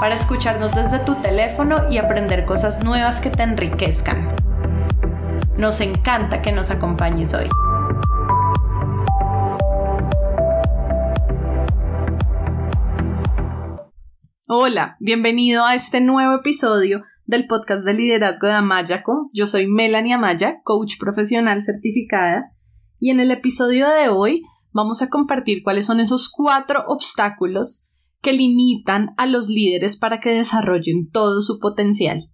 para escucharnos desde tu teléfono y aprender cosas nuevas que te enriquezcan. Nos encanta que nos acompañes hoy. Hola, bienvenido a este nuevo episodio del podcast de liderazgo de Amayaco. Yo soy Melanie Amaya, coach profesional certificada, y en el episodio de hoy vamos a compartir cuáles son esos cuatro obstáculos que limitan a los líderes para que desarrollen todo su potencial.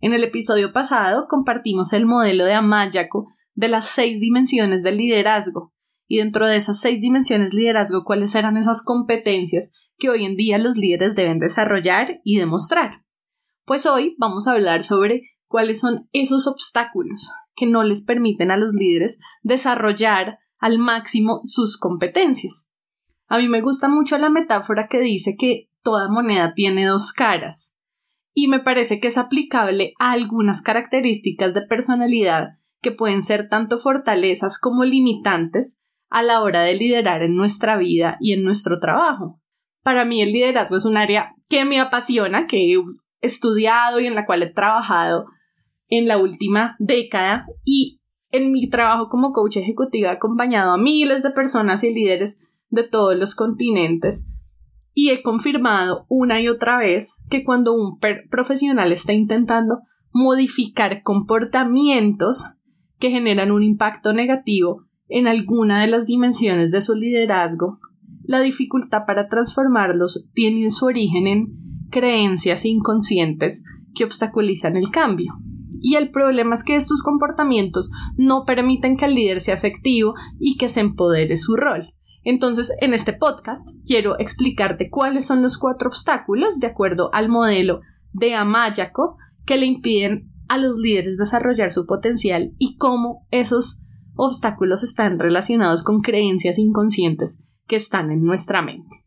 En el episodio pasado compartimos el modelo de Amayaco de las seis dimensiones del liderazgo y dentro de esas seis dimensiones liderazgo cuáles eran esas competencias que hoy en día los líderes deben desarrollar y demostrar. Pues hoy vamos a hablar sobre cuáles son esos obstáculos que no les permiten a los líderes desarrollar al máximo sus competencias. A mí me gusta mucho la metáfora que dice que toda moneda tiene dos caras y me parece que es aplicable a algunas características de personalidad que pueden ser tanto fortalezas como limitantes a la hora de liderar en nuestra vida y en nuestro trabajo. Para mí el liderazgo es un área que me apasiona, que he estudiado y en la cual he trabajado en la última década y en mi trabajo como coach ejecutiva he acompañado a miles de personas y líderes de todos los continentes y he confirmado una y otra vez que cuando un profesional está intentando modificar comportamientos que generan un impacto negativo en alguna de las dimensiones de su liderazgo, la dificultad para transformarlos tiene su origen en creencias inconscientes que obstaculizan el cambio. Y el problema es que estos comportamientos no permiten que el líder sea efectivo y que se empodere su rol. Entonces, en este podcast quiero explicarte cuáles son los cuatro obstáculos de acuerdo al modelo de Amayaco que le impiden a los líderes desarrollar su potencial y cómo esos obstáculos están relacionados con creencias inconscientes que están en nuestra mente.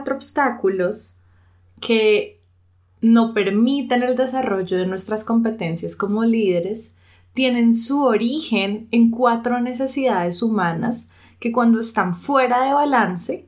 Cuatro obstáculos que no permiten el desarrollo de nuestras competencias como líderes tienen su origen en cuatro necesidades humanas que cuando están fuera de balance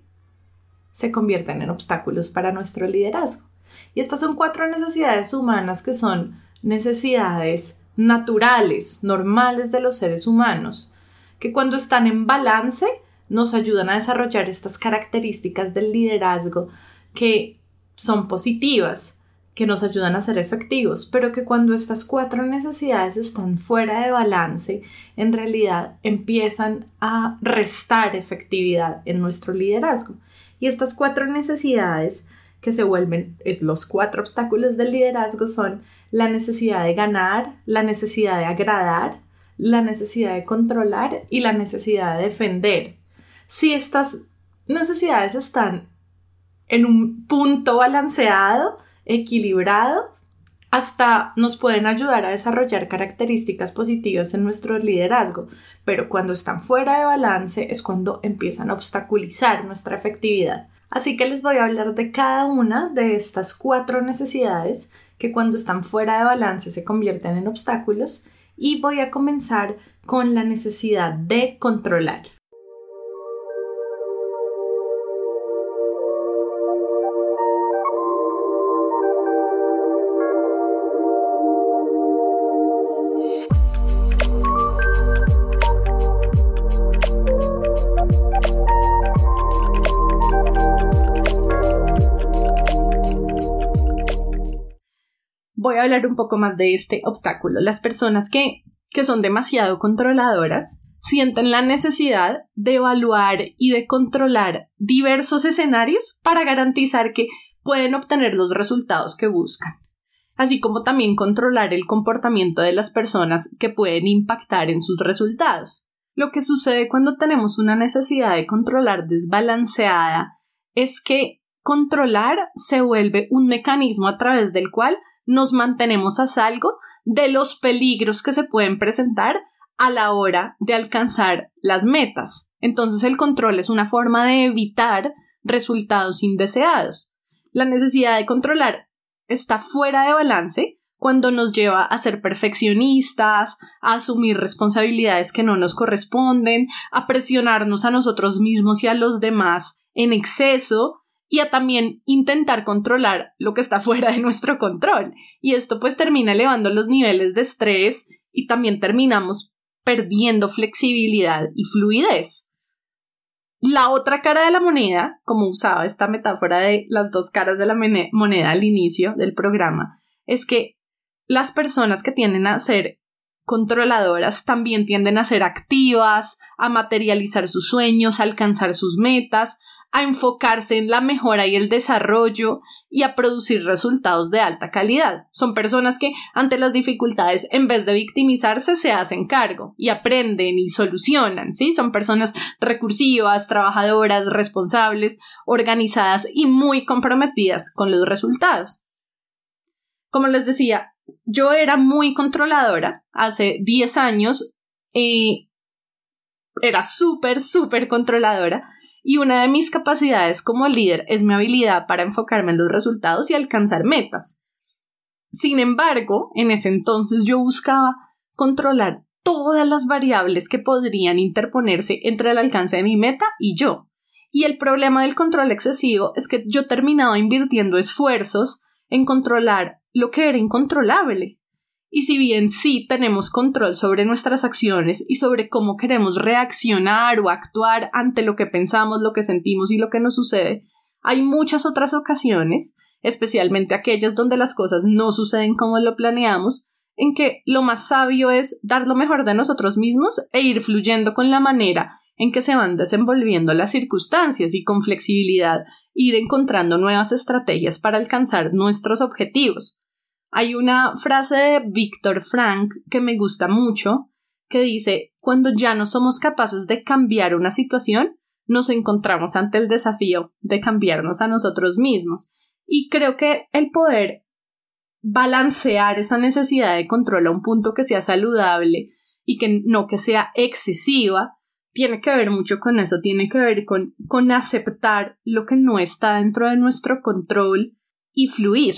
se convierten en obstáculos para nuestro liderazgo. Y estas son cuatro necesidades humanas que son necesidades naturales, normales de los seres humanos, que cuando están en balance nos ayudan a desarrollar estas características del liderazgo que son positivas, que nos ayudan a ser efectivos, pero que cuando estas cuatro necesidades están fuera de balance, en realidad empiezan a restar efectividad en nuestro liderazgo. Y estas cuatro necesidades que se vuelven es los cuatro obstáculos del liderazgo son la necesidad de ganar, la necesidad de agradar, la necesidad de controlar y la necesidad de defender si estas necesidades están en un punto balanceado, equilibrado, hasta nos pueden ayudar a desarrollar características positivas en nuestro liderazgo, pero cuando están fuera de balance es cuando empiezan a obstaculizar nuestra efectividad. Así que les voy a hablar de cada una de estas cuatro necesidades que cuando están fuera de balance se convierten en obstáculos y voy a comenzar con la necesidad de controlar. Hablar un poco más de este obstáculo. Las personas que, que son demasiado controladoras sienten la necesidad de evaluar y de controlar diversos escenarios para garantizar que pueden obtener los resultados que buscan, así como también controlar el comportamiento de las personas que pueden impactar en sus resultados. Lo que sucede cuando tenemos una necesidad de controlar desbalanceada es que controlar se vuelve un mecanismo a través del cual nos mantenemos a salvo de los peligros que se pueden presentar a la hora de alcanzar las metas. Entonces el control es una forma de evitar resultados indeseados. La necesidad de controlar está fuera de balance cuando nos lleva a ser perfeccionistas, a asumir responsabilidades que no nos corresponden, a presionarnos a nosotros mismos y a los demás en exceso y a también intentar controlar lo que está fuera de nuestro control. Y esto pues termina elevando los niveles de estrés y también terminamos perdiendo flexibilidad y fluidez. La otra cara de la moneda, como usaba esta metáfora de las dos caras de la moneda al inicio del programa, es que las personas que tienden a ser controladoras también tienden a ser activas, a materializar sus sueños, a alcanzar sus metas, a enfocarse en la mejora y el desarrollo y a producir resultados de alta calidad. Son personas que ante las dificultades, en vez de victimizarse, se hacen cargo y aprenden y solucionan, ¿sí? Son personas recursivas, trabajadoras, responsables, organizadas y muy comprometidas con los resultados. Como les decía, yo era muy controladora hace 10 años, eh, era súper, súper controladora y una de mis capacidades como líder es mi habilidad para enfocarme en los resultados y alcanzar metas. Sin embargo, en ese entonces yo buscaba controlar todas las variables que podrían interponerse entre el alcance de mi meta y yo. Y el problema del control excesivo es que yo terminaba invirtiendo esfuerzos en controlar lo que era incontrolable. Y si bien sí tenemos control sobre nuestras acciones y sobre cómo queremos reaccionar o actuar ante lo que pensamos, lo que sentimos y lo que nos sucede, hay muchas otras ocasiones, especialmente aquellas donde las cosas no suceden como lo planeamos, en que lo más sabio es dar lo mejor de nosotros mismos e ir fluyendo con la manera en que se van desenvolviendo las circunstancias y con flexibilidad ir encontrando nuevas estrategias para alcanzar nuestros objetivos. Hay una frase de Víctor Frank que me gusta mucho que dice, cuando ya no somos capaces de cambiar una situación, nos encontramos ante el desafío de cambiarnos a nosotros mismos. Y creo que el poder balancear esa necesidad de control a un punto que sea saludable y que no que sea excesiva, tiene que ver mucho con eso, tiene que ver con, con aceptar lo que no está dentro de nuestro control y fluir.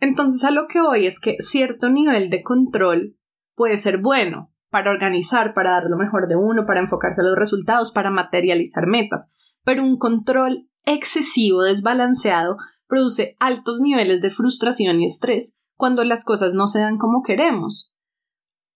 Entonces a lo que voy es que cierto nivel de control puede ser bueno para organizar, para dar lo mejor de uno, para enfocarse a los resultados, para materializar metas, pero un control excesivo, desbalanceado, produce altos niveles de frustración y estrés cuando las cosas no se dan como queremos.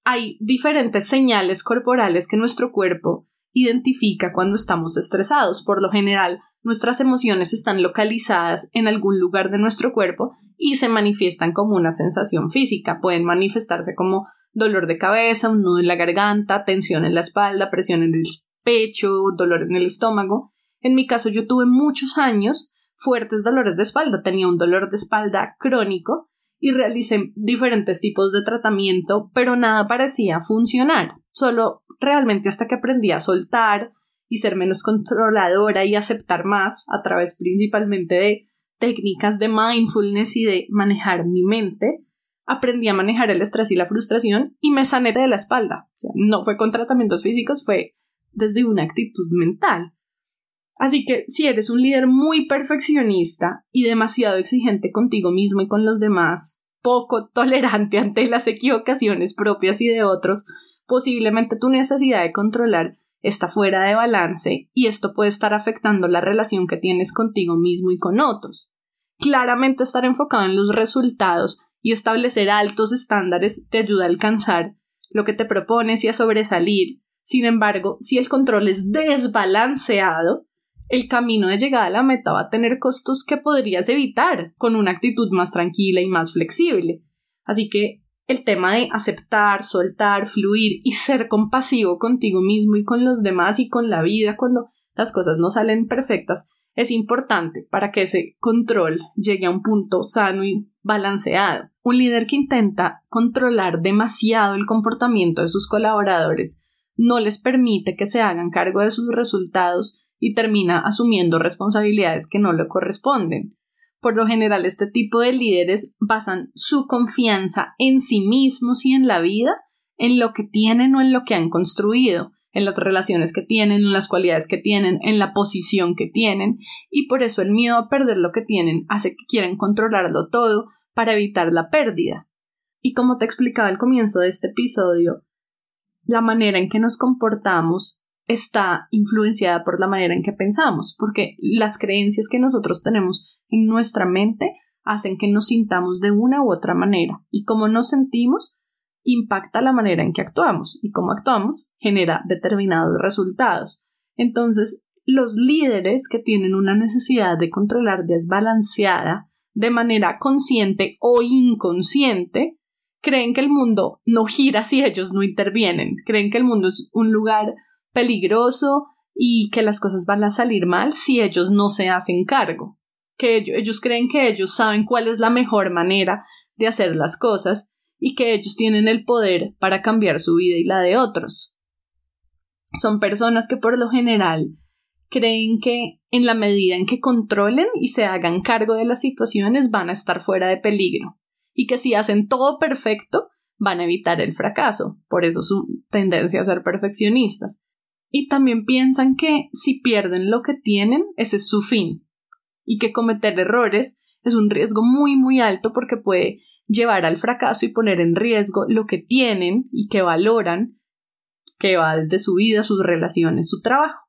Hay diferentes señales corporales que nuestro cuerpo identifica cuando estamos estresados. Por lo general, nuestras emociones están localizadas en algún lugar de nuestro cuerpo y se manifiestan como una sensación física. Pueden manifestarse como dolor de cabeza, un nudo en la garganta, tensión en la espalda, presión en el pecho, dolor en el estómago. En mi caso, yo tuve muchos años fuertes dolores de espalda. Tenía un dolor de espalda crónico y realicé diferentes tipos de tratamiento, pero nada parecía funcionar. Solo realmente hasta que aprendí a soltar y ser menos controladora y aceptar más a través principalmente de técnicas de mindfulness y de manejar mi mente, aprendí a manejar el estrés y la frustración y me sané de la espalda. no fue con tratamientos físicos, fue desde una actitud mental. Así que si eres un líder muy perfeccionista y demasiado exigente contigo mismo y con los demás, poco tolerante ante las equivocaciones propias y de otros, posiblemente tu necesidad de controlar está fuera de balance y esto puede estar afectando la relación que tienes contigo mismo y con otros. Claramente estar enfocado en los resultados y establecer altos estándares te ayuda a alcanzar lo que te propones y a sobresalir. Sin embargo, si el control es desbalanceado, el camino de llegada a la meta va a tener costos que podrías evitar con una actitud más tranquila y más flexible. Así que el tema de aceptar, soltar, fluir y ser compasivo contigo mismo y con los demás y con la vida cuando las cosas no salen perfectas es importante para que ese control llegue a un punto sano y balanceado. Un líder que intenta controlar demasiado el comportamiento de sus colaboradores no les permite que se hagan cargo de sus resultados y termina asumiendo responsabilidades que no le corresponden. Por lo general, este tipo de líderes basan su confianza en sí mismos y en la vida en lo que tienen o en lo que han construido, en las relaciones que tienen, en las cualidades que tienen, en la posición que tienen, y por eso el miedo a perder lo que tienen hace que quieran controlarlo todo para evitar la pérdida. Y como te explicaba al comienzo de este episodio, la manera en que nos comportamos está influenciada por la manera en que pensamos, porque las creencias que nosotros tenemos en nuestra mente hacen que nos sintamos de una u otra manera, y como nos sentimos impacta la manera en que actuamos, y cómo actuamos genera determinados resultados. Entonces, los líderes que tienen una necesidad de controlar desbalanceada de manera consciente o inconsciente, creen que el mundo no gira si ellos no intervienen, creen que el mundo es un lugar peligroso y que las cosas van a salir mal si ellos no se hacen cargo. Que ellos, creen que ellos saben cuál es la mejor manera de hacer las cosas y que ellos tienen el poder para cambiar su vida y la de otros. Son personas que por lo general creen que en la medida en que controlen y se hagan cargo de las situaciones van a estar fuera de peligro y que si hacen todo perfecto van a evitar el fracaso. Por eso su tendencia a ser perfeccionistas y también piensan que si pierden lo que tienen, ese es su fin, y que cometer errores es un riesgo muy muy alto porque puede llevar al fracaso y poner en riesgo lo que tienen y que valoran, que va desde su vida, sus relaciones, su trabajo.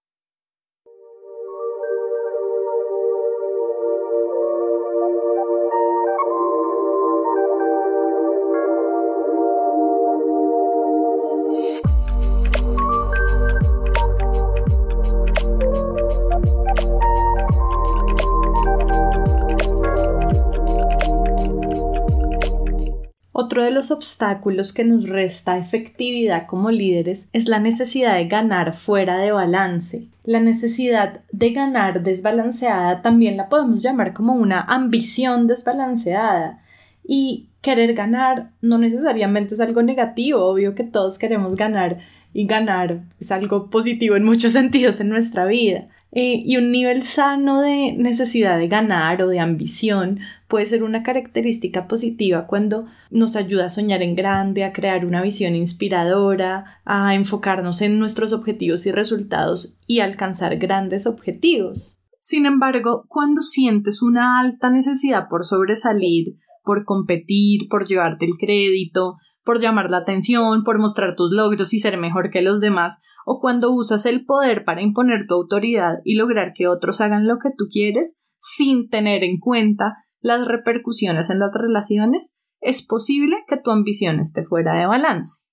Los obstáculos que nos resta efectividad como líderes es la necesidad de ganar fuera de balance. La necesidad de ganar desbalanceada también la podemos llamar como una ambición desbalanceada. Y querer ganar no necesariamente es algo negativo, obvio que todos queremos ganar y ganar es algo positivo en muchos sentidos en nuestra vida. Eh, y un nivel sano de necesidad de ganar o de ambición puede ser una característica positiva cuando nos ayuda a soñar en grande, a crear una visión inspiradora, a enfocarnos en nuestros objetivos y resultados y alcanzar grandes objetivos. Sin embargo, cuando sientes una alta necesidad por sobresalir, por competir, por llevarte el crédito, por llamar la atención, por mostrar tus logros y ser mejor que los demás, o cuando usas el poder para imponer tu autoridad y lograr que otros hagan lo que tú quieres sin tener en cuenta las repercusiones en las relaciones, es posible que tu ambición esté fuera de balance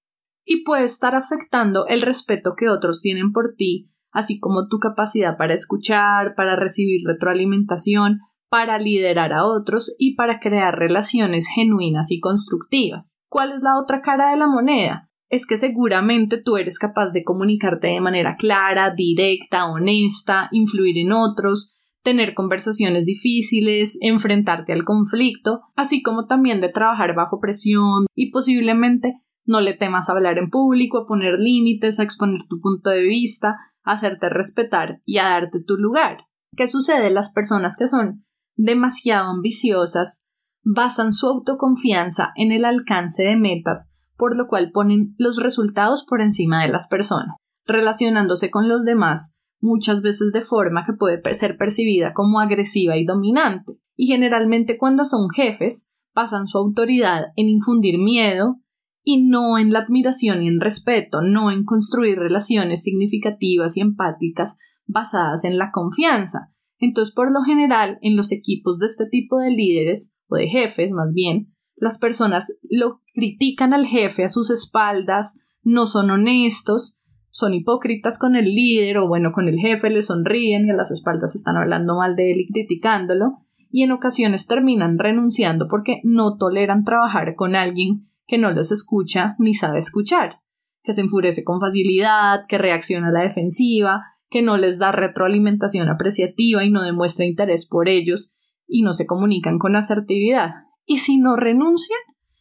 y puede estar afectando el respeto que otros tienen por ti, así como tu capacidad para escuchar, para recibir retroalimentación, para liderar a otros y para crear relaciones genuinas y constructivas. ¿Cuál es la otra cara de la moneda? Es que seguramente tú eres capaz de comunicarte de manera clara, directa, honesta, influir en otros, tener conversaciones difíciles, enfrentarte al conflicto, así como también de trabajar bajo presión y posiblemente no le temas a hablar en público, a poner límites, a exponer tu punto de vista, a hacerte respetar y a darte tu lugar. ¿Qué sucede? Las personas que son demasiado ambiciosas, basan su autoconfianza en el alcance de metas, por lo cual ponen los resultados por encima de las personas, relacionándose con los demás muchas veces de forma que puede ser percibida como agresiva y dominante, y generalmente cuando son jefes, basan su autoridad en infundir miedo y no en la admiración y en respeto, no en construir relaciones significativas y empáticas basadas en la confianza, entonces, por lo general, en los equipos de este tipo de líderes, o de jefes más bien, las personas lo critican al jefe a sus espaldas, no son honestos, son hipócritas con el líder o bueno, con el jefe le sonríen y a las espaldas están hablando mal de él y criticándolo, y en ocasiones terminan renunciando porque no toleran trabajar con alguien que no los escucha ni sabe escuchar, que se enfurece con facilidad, que reacciona a la defensiva, que no les da retroalimentación apreciativa y no demuestra interés por ellos y no se comunican con asertividad. Y si no renuncian,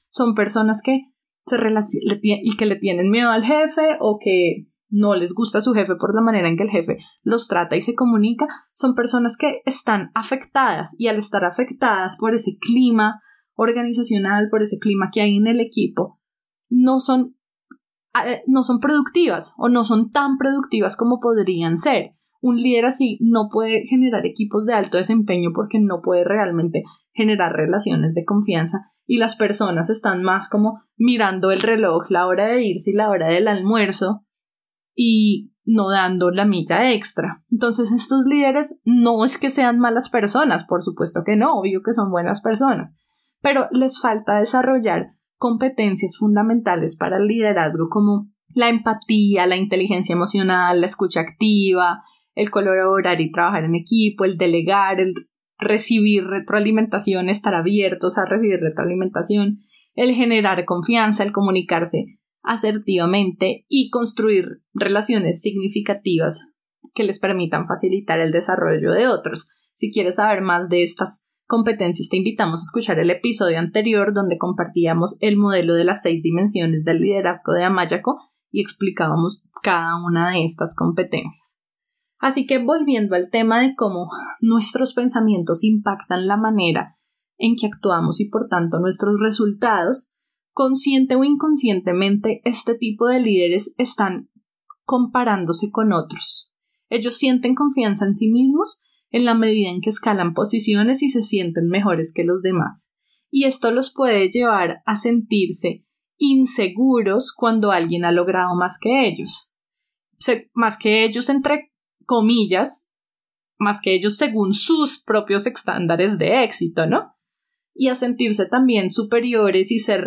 son personas que se y que le tienen miedo al jefe o que no les gusta su jefe por la manera en que el jefe los trata y se comunica, son personas que están afectadas y al estar afectadas por ese clima organizacional, por ese clima que hay en el equipo, no son, no son productivas o no son tan productivas como podrían ser. Un líder así no puede generar equipos de alto desempeño porque no puede realmente generar relaciones de confianza y las personas están más como mirando el reloj, la hora de irse y la hora del almuerzo y no dando la milla extra. Entonces estos líderes no es que sean malas personas, por supuesto que no, obvio que son buenas personas, pero les falta desarrollar competencias fundamentales para el liderazgo como la empatía, la inteligencia emocional, la escucha activa, el colaborar y trabajar en equipo, el delegar, el recibir retroalimentación, estar abiertos a recibir retroalimentación, el generar confianza, el comunicarse asertivamente y construir relaciones significativas que les permitan facilitar el desarrollo de otros. Si quieres saber más de estas competencias, te invitamos a escuchar el episodio anterior donde compartíamos el modelo de las seis dimensiones del liderazgo de Amayako y explicábamos cada una de estas competencias. Así que volviendo al tema de cómo nuestros pensamientos impactan la manera en que actuamos y por tanto nuestros resultados, consciente o inconscientemente, este tipo de líderes están comparándose con otros. Ellos sienten confianza en sí mismos en la medida en que escalan posiciones y se sienten mejores que los demás. Y esto los puede llevar a sentirse inseguros cuando alguien ha logrado más que ellos. más que ellos entre comillas, más que ellos según sus propios estándares de éxito, ¿no? y a sentirse también superiores y ser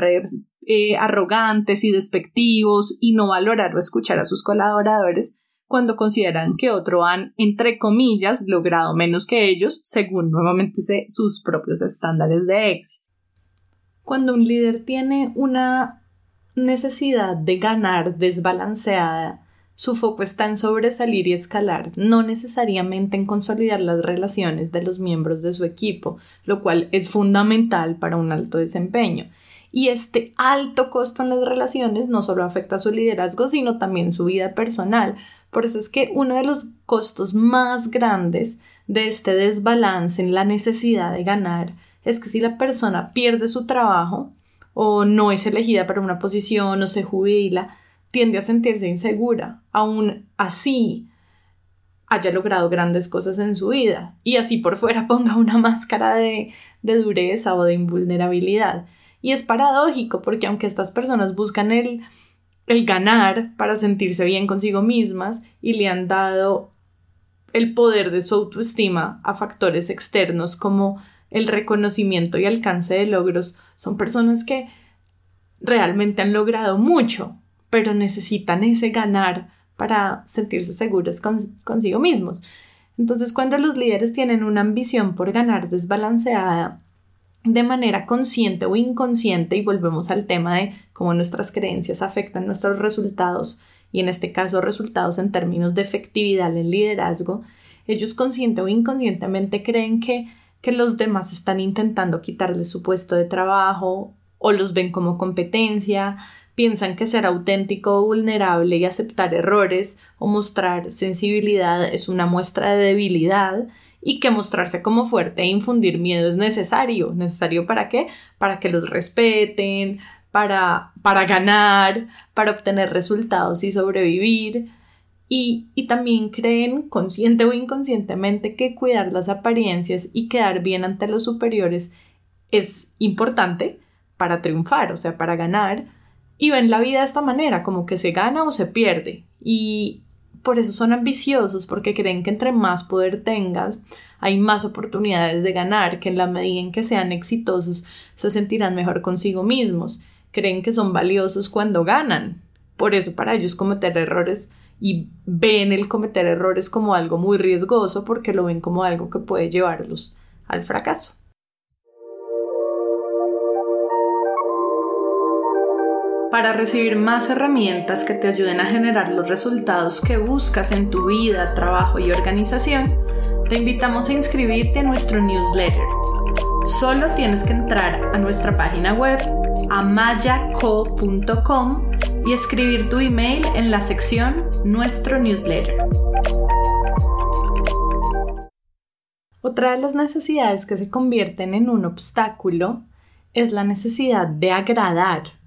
eh, arrogantes y despectivos y no valorar o escuchar a sus colaboradores cuando consideran que otro han, entre comillas, logrado menos que ellos, según nuevamente sus propios estándares de éxito. Cuando un líder tiene una necesidad de ganar desbalanceada su foco está en sobresalir y escalar, no necesariamente en consolidar las relaciones de los miembros de su equipo, lo cual es fundamental para un alto desempeño. Y este alto costo en las relaciones no solo afecta a su liderazgo, sino también su vida personal. Por eso es que uno de los costos más grandes de este desbalance en la necesidad de ganar es que si la persona pierde su trabajo o no es elegida para una posición o se jubila, tiende a sentirse insegura, aún así haya logrado grandes cosas en su vida y así por fuera ponga una máscara de, dureza o de invulnerabilidad. Y es paradójico porque aunque estas personas buscan el, el ganar para sentirse bien consigo mismas y le han dado el poder de su autoestima a factores externos como el reconocimiento y alcance de logros, son personas que realmente han logrado mucho, pero necesitan ese ganar para sentirse seguros consigo mismos. Entonces, cuando los líderes tienen una ambición por ganar desbalanceada de manera consciente o inconsciente, y volvemos al tema de cómo nuestras creencias afectan nuestros resultados, y en este caso resultados en términos de efectividad en liderazgo, ellos consciente o inconscientemente creen que, que los demás están intentando quitarles su puesto de trabajo o los ven como competencia, piensan que ser auténtico o vulnerable y aceptar errores o mostrar sensibilidad es una muestra de debilidad y que mostrarse como fuerte e infundir miedo es necesario. ¿Necesario para qué? Para que los respeten, para, para ganar, para obtener resultados y sobrevivir. Y, y, también creen, consciente o inconscientemente, que cuidar las apariencias y quedar bien ante los superiores es importante para triunfar, o sea, para ganar, y ven la vida de esta manera, como que se gana o se pierde. Y por eso son ambiciosos, porque creen que entre más poder tengas, hay más oportunidades de ganar, que en la medida en que sean exitosos, se sentirán mejor consigo mismos. Creen que son valiosos cuando ganan. Por eso para ellos cometer errores y ven el cometer errores como algo muy riesgoso porque lo ven como algo que puede llevarlos al fracaso. Para recibir más herramientas que te ayuden a generar los resultados que buscas en tu vida, trabajo y organización, te invitamos a inscribirte a nuestro newsletter. Solo tienes que entrar a nuestra página web amayaco.com y escribir tu email en la sección Nuestro newsletter. Otra de las necesidades que se convierten en un obstáculo es la necesidad de agradar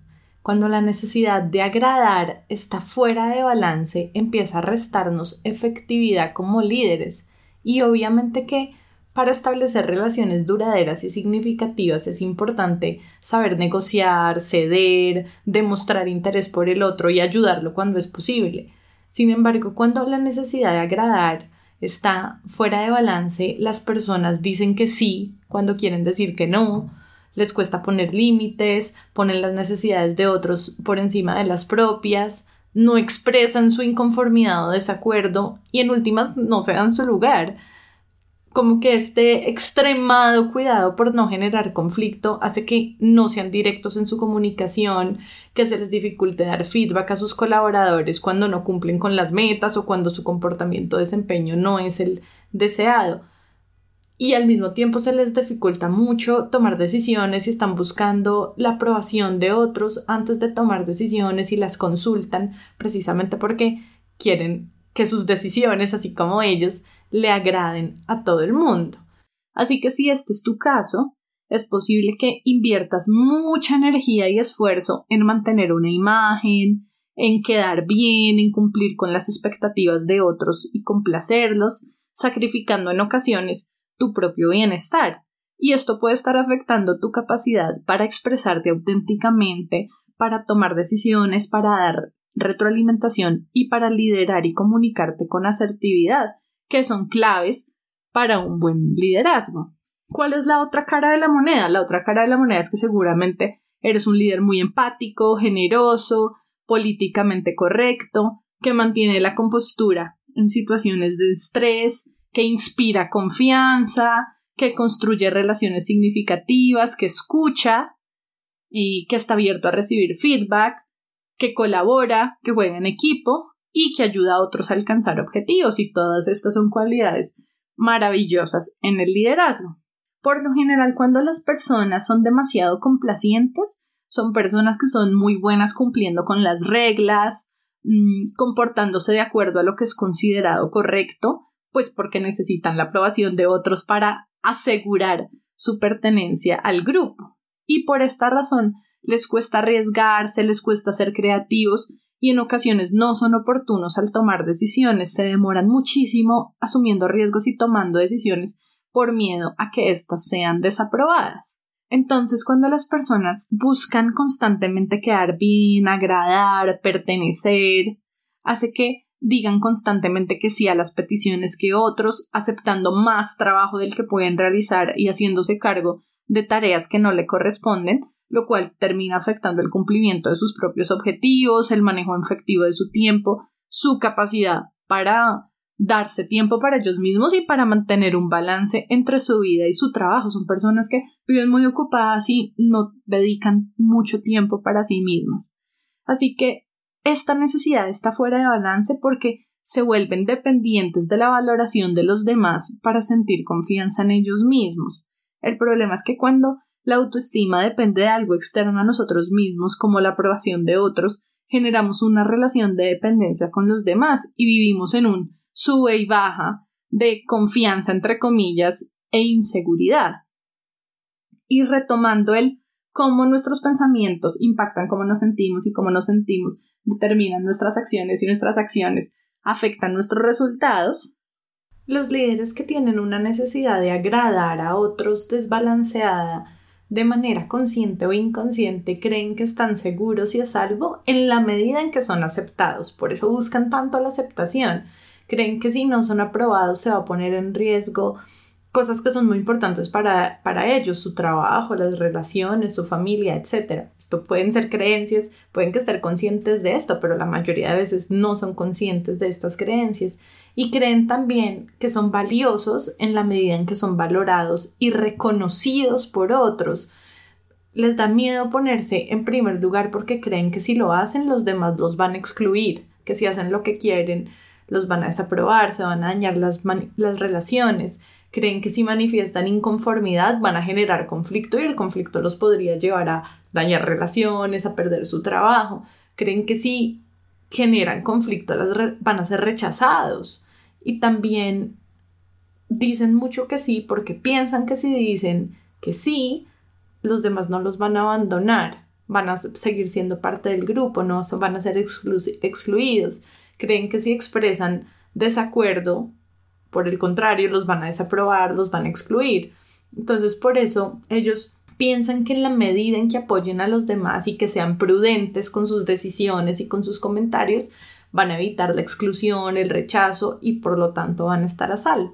cuando la necesidad de agradar está fuera de balance, empieza a restarnos efectividad como líderes. Y obviamente que para establecer relaciones duraderas y significativas es importante saber negociar, ceder, demostrar interés por el otro y ayudarlo cuando es posible. Sin embargo, cuando la necesidad de agradar está fuera de balance, las personas dicen que sí cuando quieren decir que no, les cuesta poner límites, ponen las necesidades de otros por encima de las propias, no expresan su inconformidad o desacuerdo y en últimas no se dan su lugar. Como que este extremado cuidado por no generar conflicto hace que no sean directos en su comunicación, que se les dificulte dar feedback a sus colaboradores cuando no cumplen con las metas o cuando su comportamiento de desempeño no es el deseado y al mismo tiempo se les dificulta mucho tomar decisiones y están buscando la aprobación de otros antes de tomar decisiones y las consultan precisamente porque quieren que sus decisiones, así como ellos, le agraden a todo el mundo. Así que si este es tu caso, es posible que inviertas mucha energía y esfuerzo en mantener una imagen, en quedar bien, en cumplir con las expectativas de otros y complacerlos, sacrificando en ocasiones tu propio bienestar. Y esto puede estar afectando tu capacidad para expresarte auténticamente, para tomar decisiones, para dar retroalimentación y para liderar y comunicarte con asertividad, que son claves para un buen liderazgo. ¿Cuál es la otra cara de la moneda? La otra cara de la moneda es que seguramente eres un líder muy empático, generoso, políticamente correcto, que mantiene la compostura en situaciones de estrés, que inspira confianza, que construye relaciones significativas, que escucha y que está abierto a recibir feedback, que colabora, que juega en equipo y que ayuda a otros a alcanzar objetivos y todas estas son cualidades maravillosas en el liderazgo. Por lo general, cuando las personas son demasiado complacientes, son personas que son muy buenas cumpliendo con las reglas, mm, comportándose de acuerdo a lo que es considerado correcto, pues porque necesitan la aprobación de otros para asegurar su pertenencia al grupo. Y por esta razón les cuesta arriesgarse, les cuesta ser creativos y en ocasiones no son oportunos al tomar decisiones, se demoran muchísimo asumiendo riesgos y tomando decisiones por miedo a que éstas sean desaprobadas. Entonces, cuando las personas buscan constantemente quedar bien, agradar, pertenecer, hace que digan constantemente que sí a las peticiones que otros, aceptando más trabajo del que pueden realizar y haciéndose cargo de tareas que no le corresponden, lo cual termina afectando el cumplimiento de sus propios objetivos, el manejo efectivo de su tiempo, su capacidad para darse tiempo para ellos mismos y para mantener un balance entre su vida y su trabajo. Son personas que viven muy ocupadas y no dedican mucho tiempo para sí mismas. Así que esta necesidad está fuera de balance porque se vuelven dependientes de la valoración de los demás para sentir confianza en ellos mismos. El problema es que cuando la autoestima depende de algo externo a nosotros mismos, como la aprobación de otros, generamos una relación de dependencia con los demás y vivimos en un sube y baja de confianza entre comillas e inseguridad. Y retomando el cómo nuestros pensamientos impactan cómo nos sentimos y cómo nos sentimos determinan nuestras acciones y nuestras acciones afectan nuestros resultados. Los líderes que tienen una necesidad de agradar a otros desbalanceada de manera consciente o inconsciente creen que están seguros y a salvo en la medida en que son aceptados. Por eso buscan tanto la aceptación. Creen que si no son aprobados se va a poner en riesgo cosas que son muy importantes para, para ellos, su trabajo, las relaciones, su familia, etc. Esto pueden ser creencias, pueden que estar conscientes de esto, pero la mayoría de veces no son conscientes de estas creencias y creen también que son valiosos en la medida en que son valorados y reconocidos por otros. les da miedo ponerse en primer lugar porque creen que si lo hacen los demás los van a excluir, que si hacen lo que quieren los van a desaprobar, se van a dañar las, las relaciones, creen que si manifiestan inconformidad van a generar conflicto y el conflicto los podría llevar a dañar relaciones, a perder su trabajo, creen que si generan conflicto van a ser rechazados. Y también dicen mucho que sí porque piensan que si dicen que sí, los demás no los van a abandonar, van a seguir siendo parte del grupo, no van a ser excluidos. Creen que si expresan desacuerdo, por el contrario, los van a desaprobar, los van a excluir. Entonces, por eso ellos piensan que en la medida en que apoyen a los demás y que sean prudentes con sus decisiones y con sus comentarios, van a evitar la exclusión, el rechazo y por lo tanto van a estar a salvo.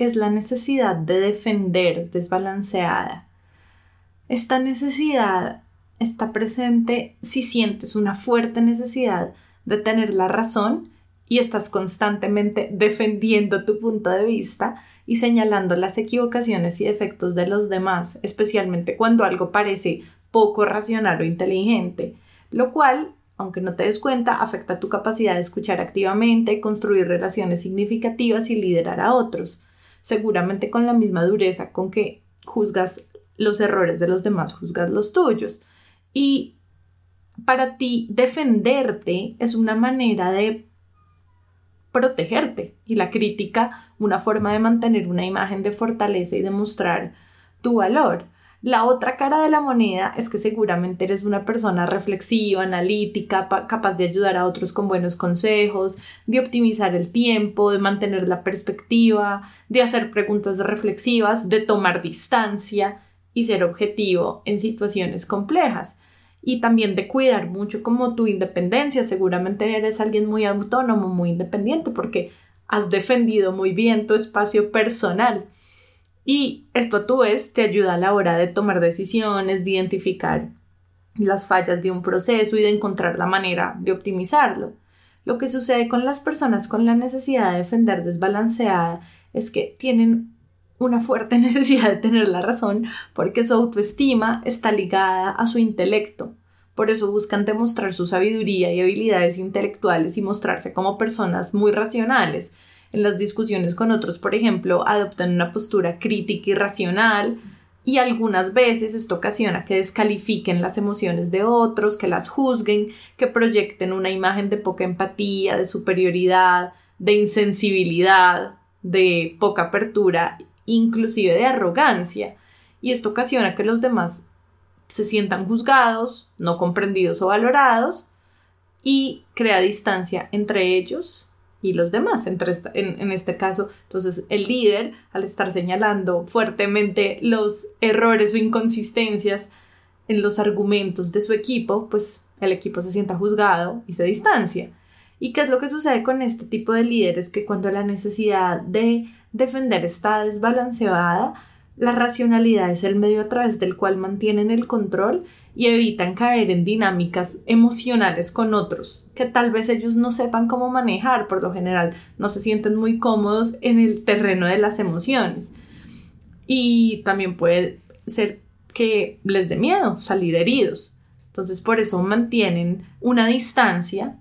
es la necesidad de defender desbalanceada. Esta necesidad está presente si sientes una fuerte necesidad de tener la razón y estás constantemente defendiendo tu punto de vista y señalando las equivocaciones y defectos de los demás, especialmente cuando algo parece poco racional o inteligente, lo cual, aunque no te des cuenta, afecta tu capacidad de escuchar activamente, construir relaciones significativas y liderar a otros seguramente con la misma dureza con que juzgas los errores de los demás, juzgas los tuyos. Y para ti defenderte es una manera de protegerte y la crítica una forma de mantener una imagen de fortaleza y demostrar tu valor. La otra cara de la moneda es que seguramente eres una persona reflexiva, analítica, capaz de ayudar a otros con buenos consejos, de optimizar el tiempo, de mantener la perspectiva, de hacer preguntas reflexivas, de tomar distancia y ser objetivo en situaciones complejas. Y también de cuidar mucho como tu independencia. Seguramente eres alguien muy autónomo, muy independiente porque has defendido muy bien tu espacio personal. Y esto a tu vez te ayuda a la hora de tomar decisiones, de identificar las fallas de un proceso y de encontrar la manera de optimizarlo. Lo que sucede con las personas con la necesidad de defender desbalanceada es que tienen una fuerte necesidad de tener la razón porque su autoestima está ligada a su intelecto. Por eso buscan demostrar su sabiduría y habilidades intelectuales y mostrarse como personas muy racionales, en las discusiones con otros, por ejemplo, adoptan una postura crítica y racional y algunas veces esto ocasiona que descalifiquen las emociones de otros, que las juzguen, que proyecten una imagen de poca empatía, de superioridad, de insensibilidad, de poca apertura, inclusive de arrogancia. Y esto ocasiona que los demás se sientan juzgados, no comprendidos o valorados y crea distancia entre ellos y los demás. Entre en, en, este caso, entonces el líder, al estar señalando fuertemente los errores o inconsistencias en los argumentos de su equipo, pues el equipo se sienta juzgado y se distancia. ¿Y qué es lo que sucede con este tipo de líderes? Que cuando la necesidad de defender está desbalanceada, la racionalidad es el medio a través del cual mantienen el control y evitan caer en dinámicas emocionales con otros que tal vez ellos no sepan cómo manejar, por lo general no se sienten muy cómodos en el terreno de las emociones. Y también puede ser que les dé miedo salir heridos. Entonces por eso mantienen una distancia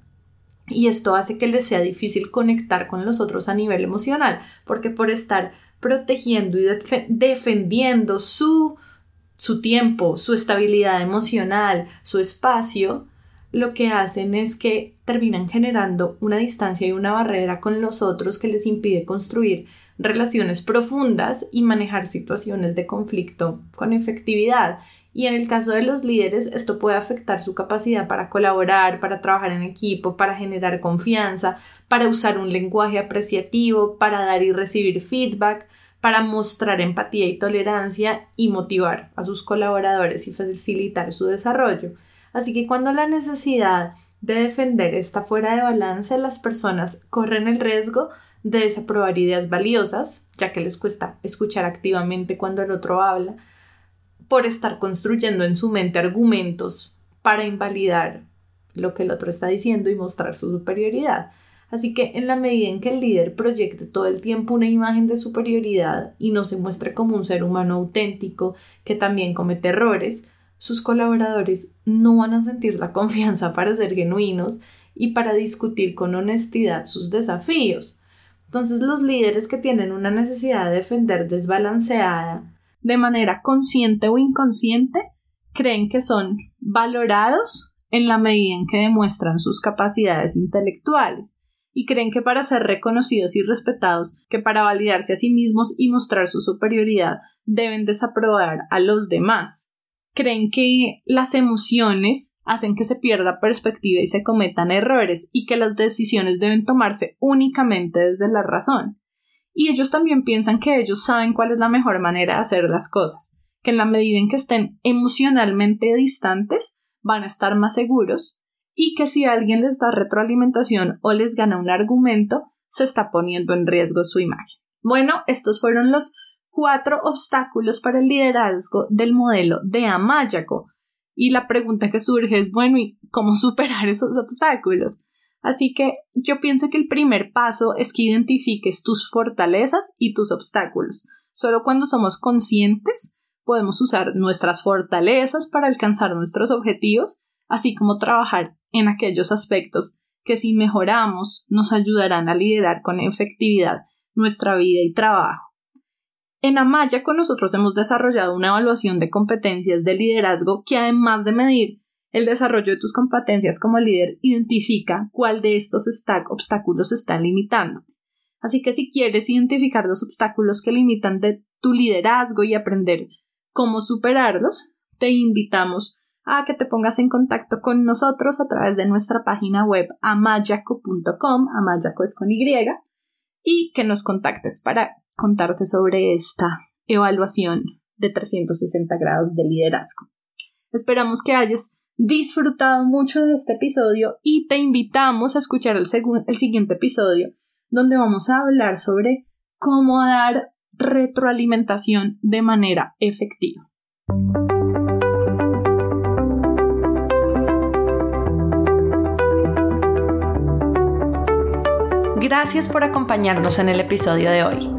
y esto hace que les sea difícil conectar con los otros a nivel emocional, porque por estar protegiendo y defendiendo su, su tiempo, su estabilidad emocional, su espacio, lo que hacen es que terminan generando una distancia y una barrera con los otros que les impide construir relaciones profundas y manejar situaciones de conflicto con efectividad. Y en el caso de los líderes, esto puede afectar su capacidad para colaborar, para trabajar en equipo, para generar confianza, para usar un lenguaje apreciativo, para dar y recibir feedback, para mostrar empatía y tolerancia y motivar a sus colaboradores y facilitar su desarrollo. Así que cuando la necesidad de defender está fuera de balance, las personas corren el riesgo de desaprobar ideas valiosas, ya que les cuesta escuchar activamente cuando el otro habla, por estar construyendo en su mente argumentos para invalidar lo que el otro está diciendo y mostrar su superioridad. Así que en la medida en que el líder proyecte todo el tiempo una imagen de superioridad y no se muestre como un ser humano auténtico que también comete errores, sus colaboradores no van a sentir la confianza para ser genuinos y para discutir con honestidad sus desafíos. Entonces los líderes que tienen una necesidad de defender desbalanceada, de manera consciente o inconsciente, creen que son valorados en la medida en que demuestran sus capacidades intelectuales y creen que para ser reconocidos y respetados, que para validarse a sí mismos y mostrar su superioridad, deben desaprobar a los demás. Creen que las emociones hacen que se pierda perspectiva y se cometan errores y que las decisiones deben tomarse únicamente desde la razón. Y ellos también piensan que ellos saben cuál es la mejor manera de hacer las cosas, que en la medida en que estén emocionalmente distantes, van a estar más seguros y que si alguien les da retroalimentación o les gana un argumento, se está poniendo en riesgo su imagen. Bueno, estos fueron los cuatro obstáculos para el liderazgo del modelo de Amayako. Y la pregunta que surge es, bueno, ¿y cómo superar esos obstáculos? Así que yo pienso que el primer paso es que identifiques tus fortalezas y tus obstáculos. Solo cuando somos conscientes podemos usar nuestras fortalezas para alcanzar nuestros objetivos, así como trabajar en aquellos aspectos que si mejoramos nos ayudarán a liderar con efectividad nuestra vida y trabajo. En Amaya con nosotros hemos desarrollado una evaluación de competencias de liderazgo que además de medir el desarrollo de tus competencias como líder, identifica cuál de estos obstáculos está limitando. Así que si quieres identificar los obstáculos que limitan tu liderazgo y aprender cómo superarlos, te invitamos a que te pongas en contacto con nosotros a través de nuestra página web amayaco.com, amayaco es con Y, y que nos contactes para contarte sobre esta evaluación de 360 grados de liderazgo. Esperamos que hayas disfrutado mucho de este episodio y te invitamos a escuchar el, el siguiente episodio donde vamos a hablar sobre cómo dar retroalimentación de manera efectiva. Gracias por acompañarnos en el episodio de hoy.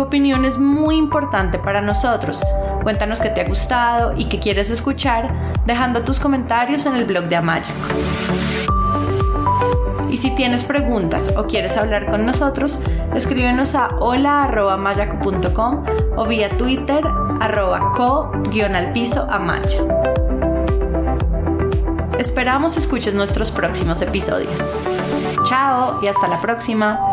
Tu opinión es muy importante para nosotros. Cuéntanos qué te ha gustado y qué quieres escuchar dejando tus comentarios en el blog de Amayaco. Y si tienes preguntas o quieres hablar con nosotros, escríbenos a hola.mayaco.com o vía Twitter arroba amaya. Esperamos escuches nuestros próximos episodios. Chao y hasta la próxima.